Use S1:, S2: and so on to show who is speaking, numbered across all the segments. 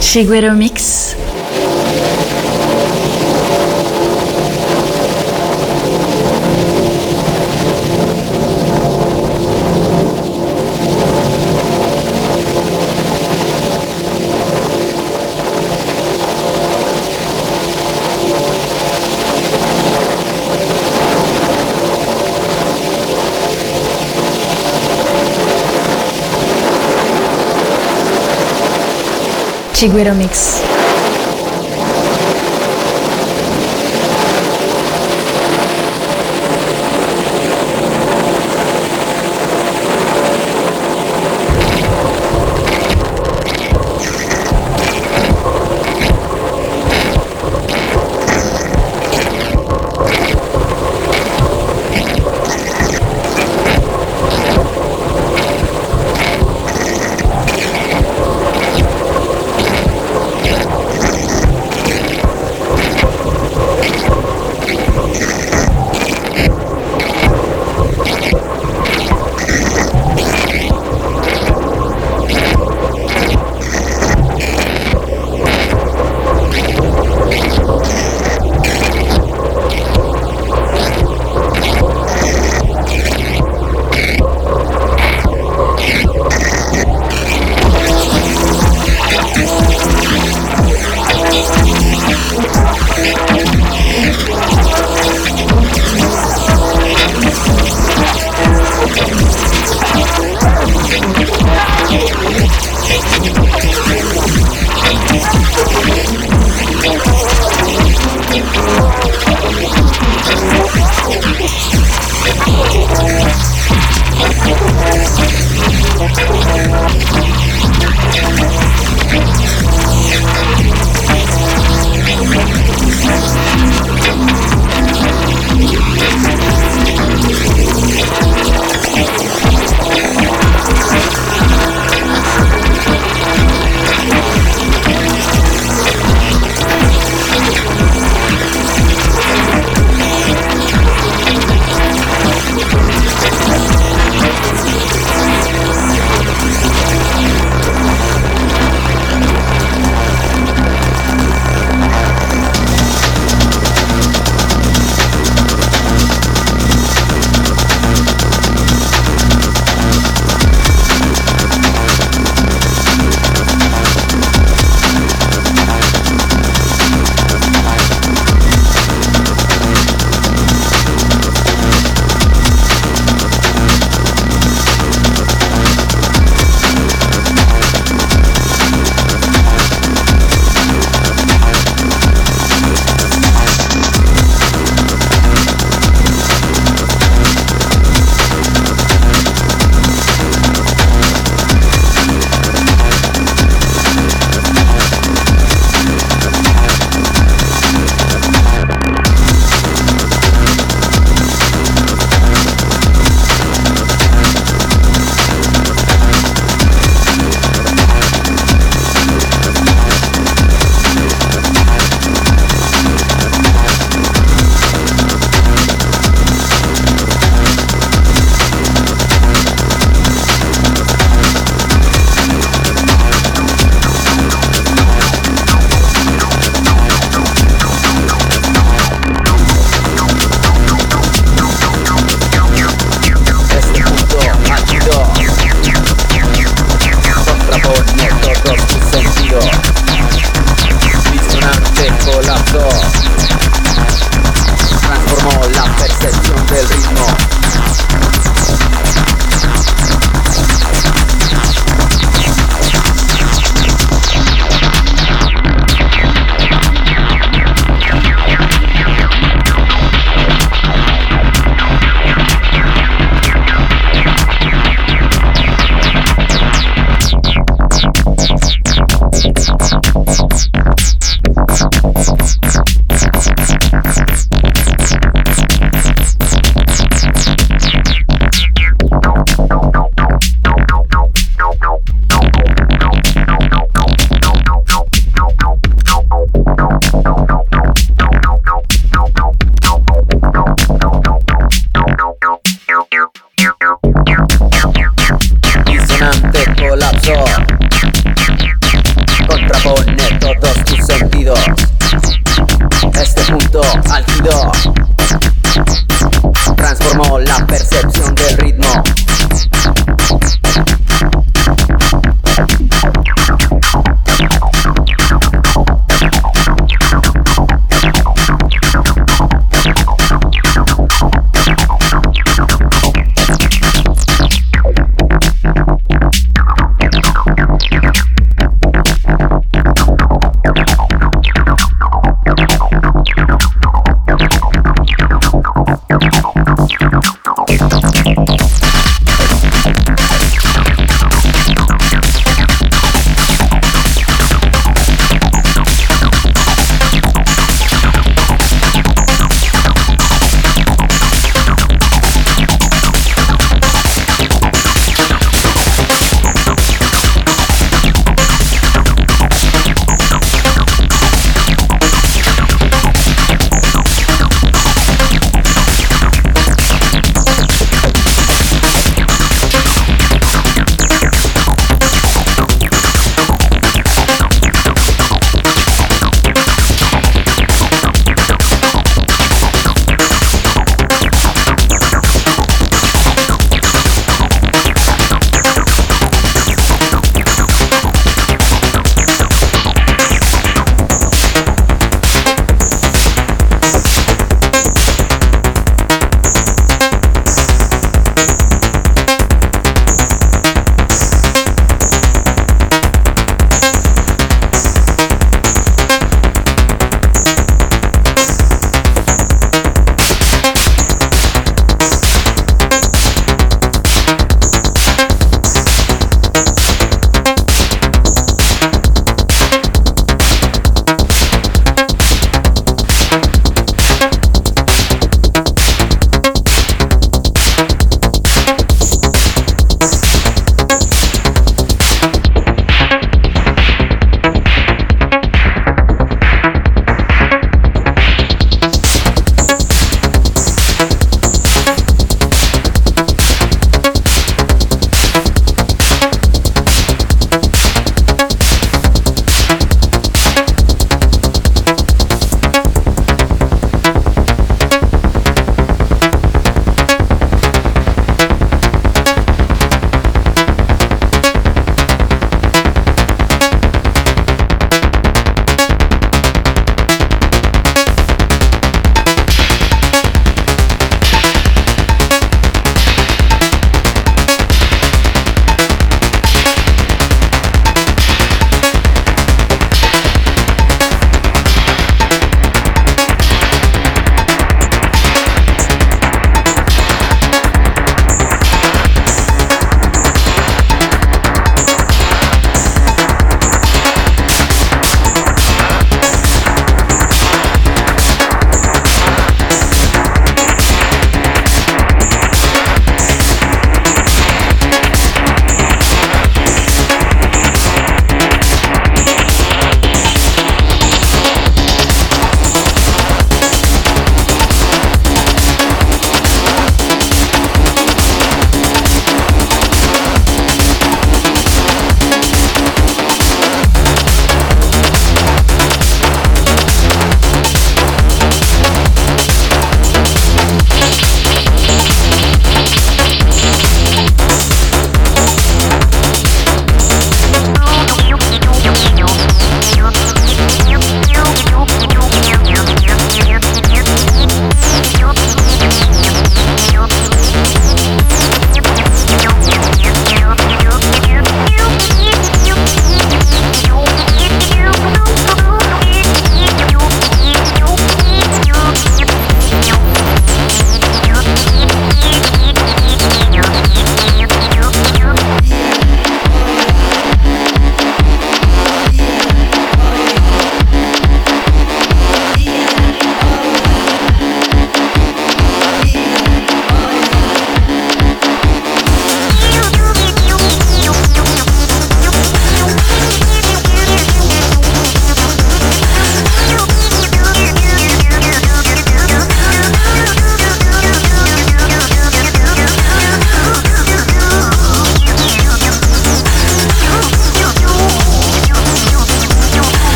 S1: Chiguero Mix. contigo, Mix.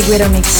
S2: Seguero Mix.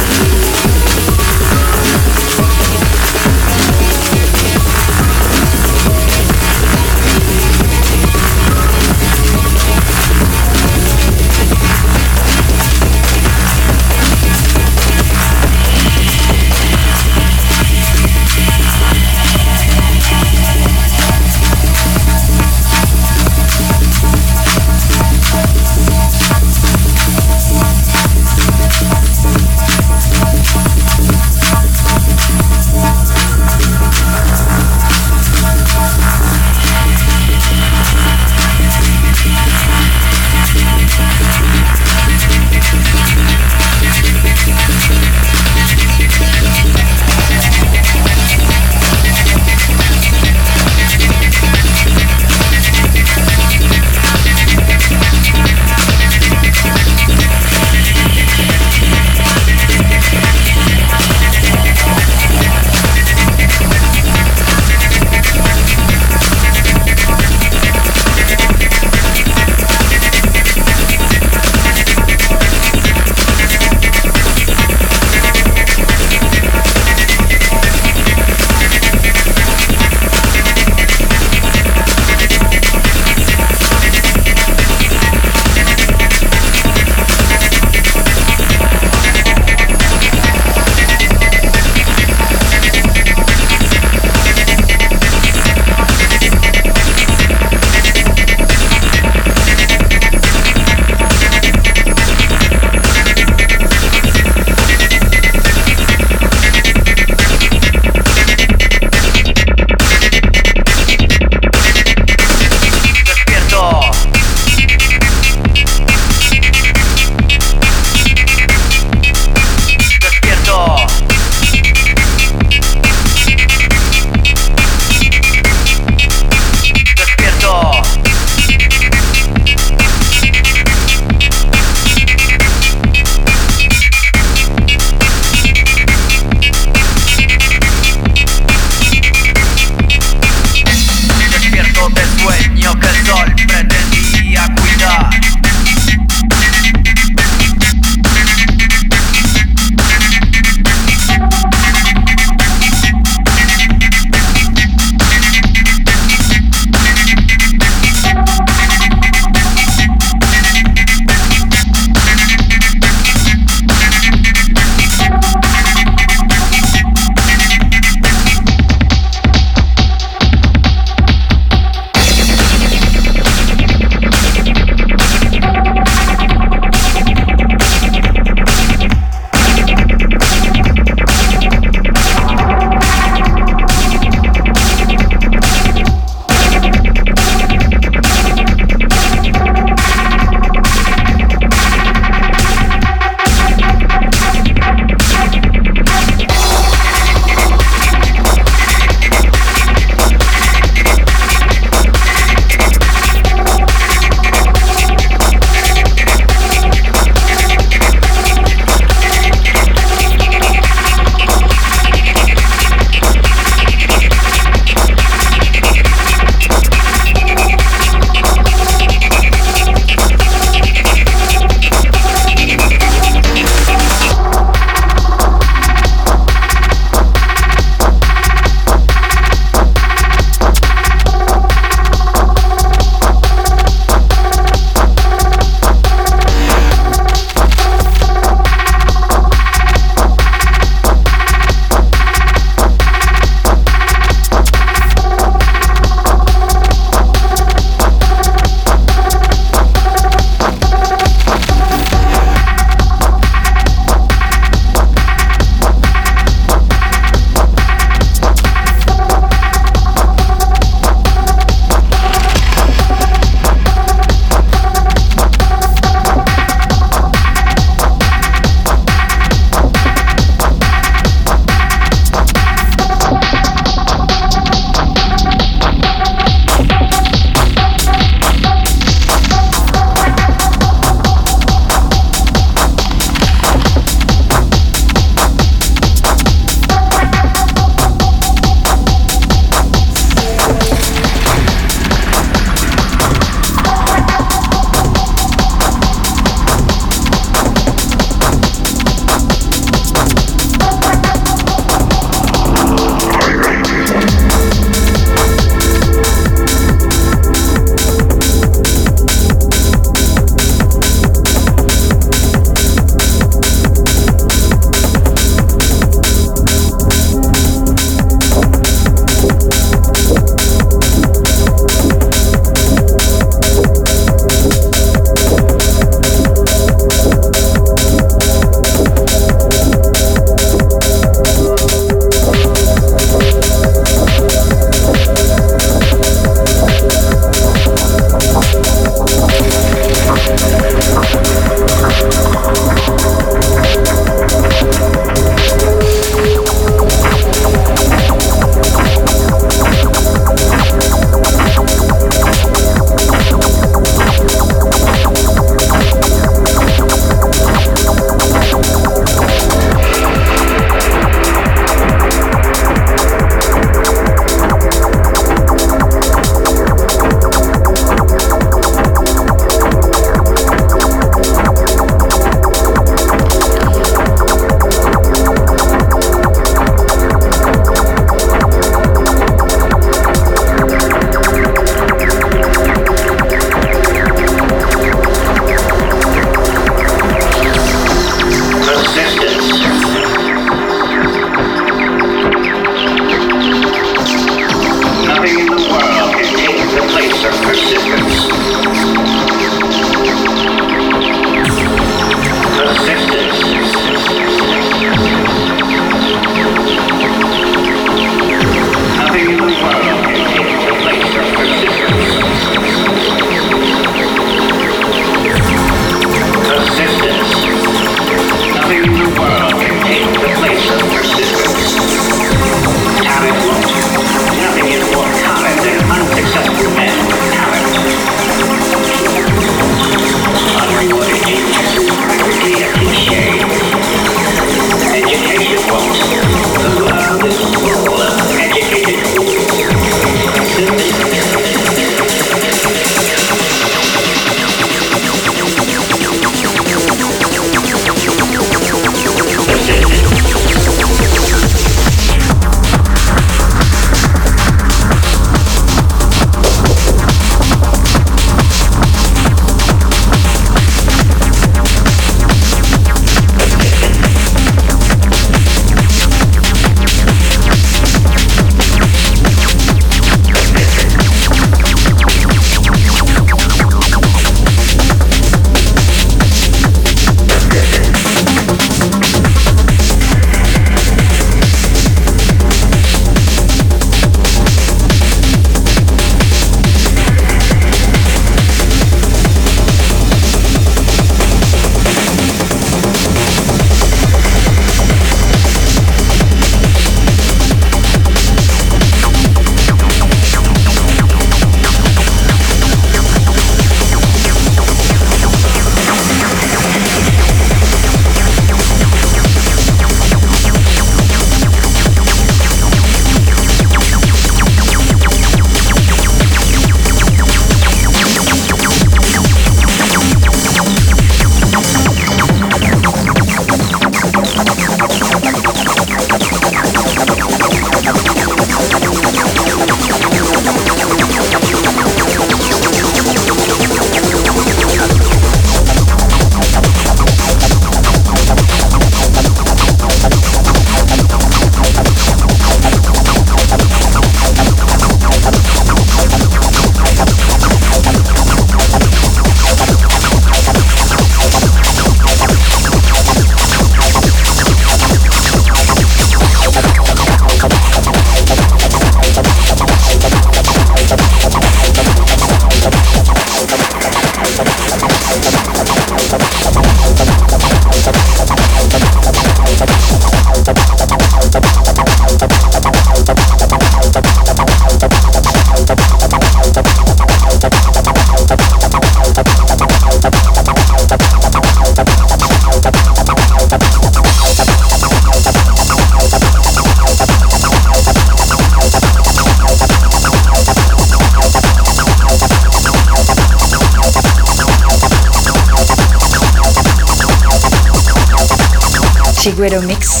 S2: Guerrero Mix.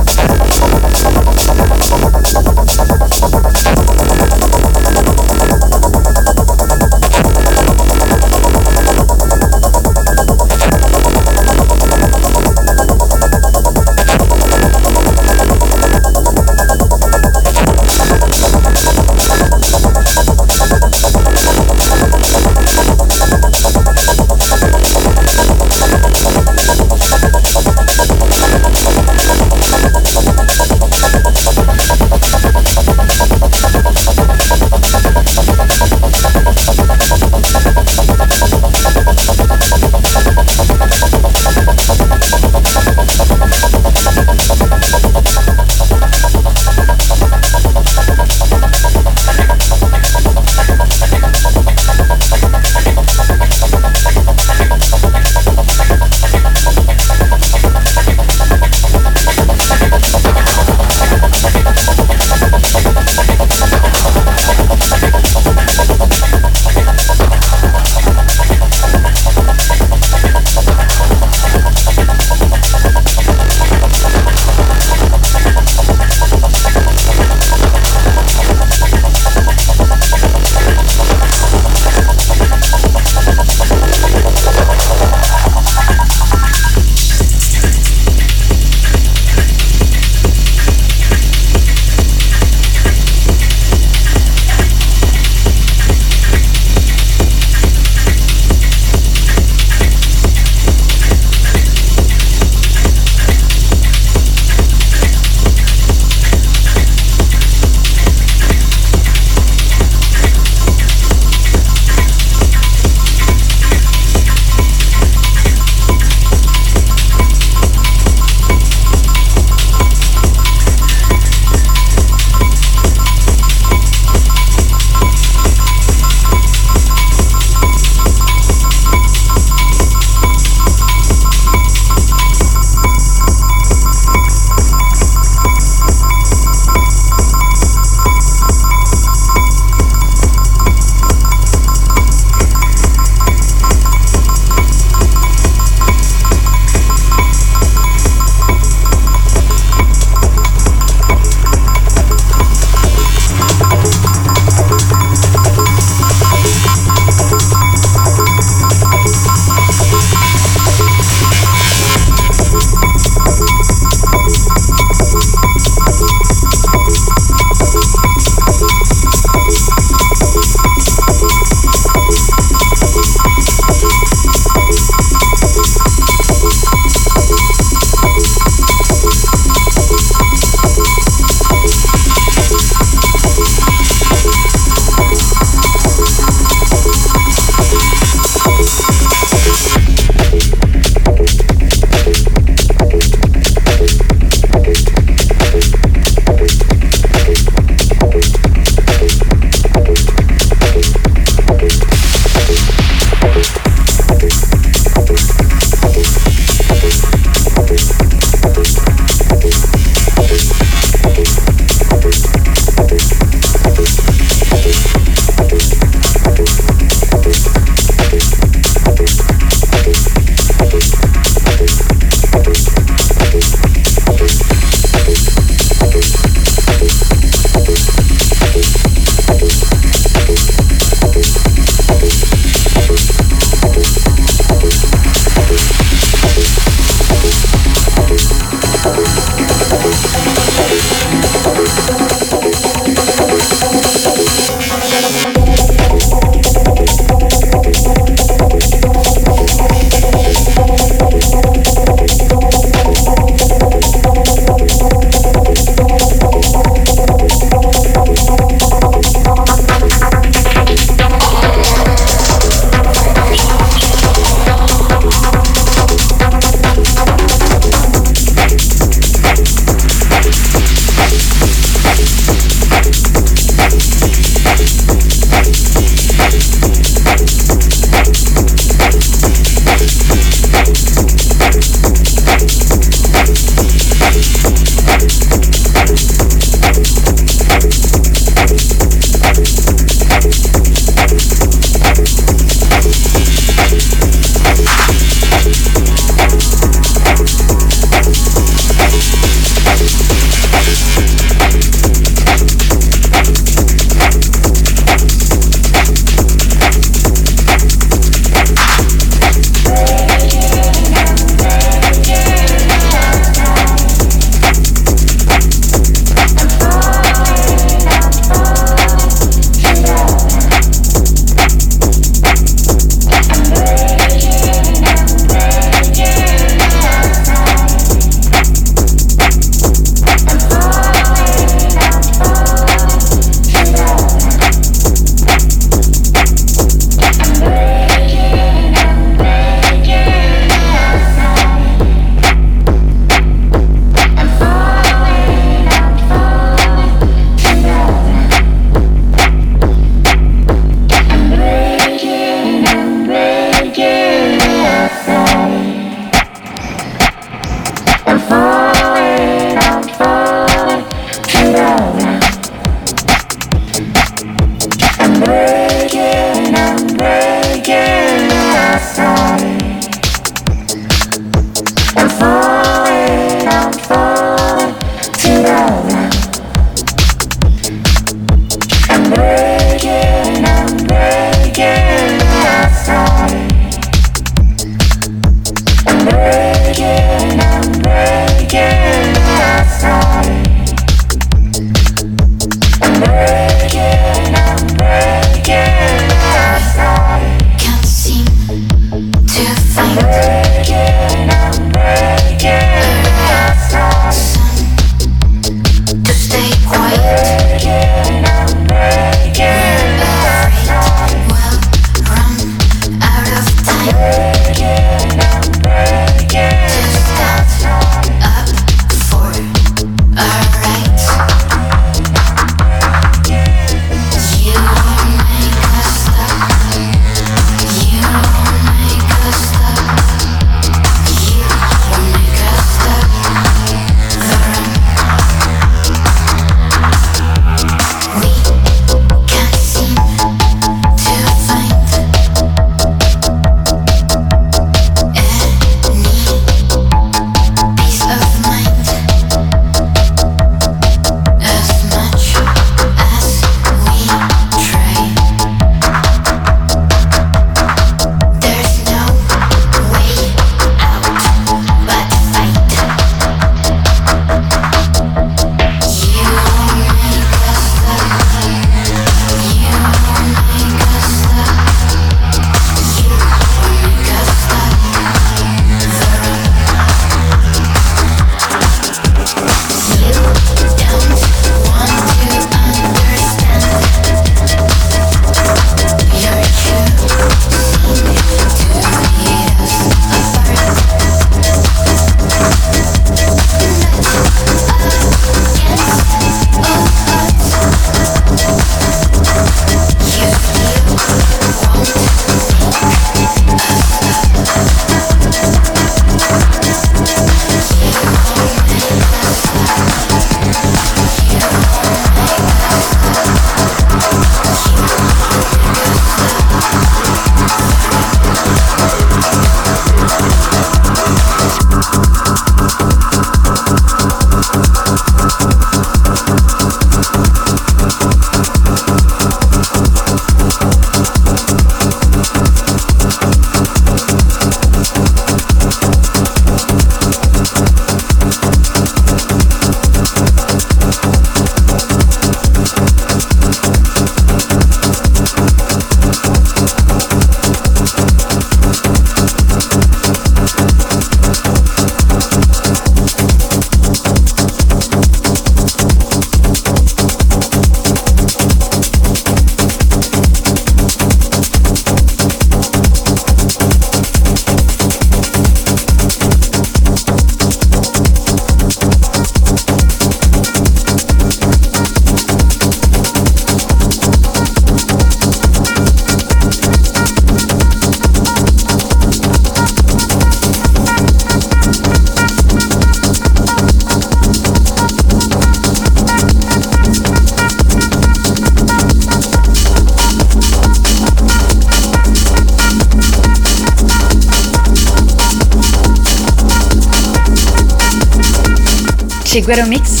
S2: chez Mix.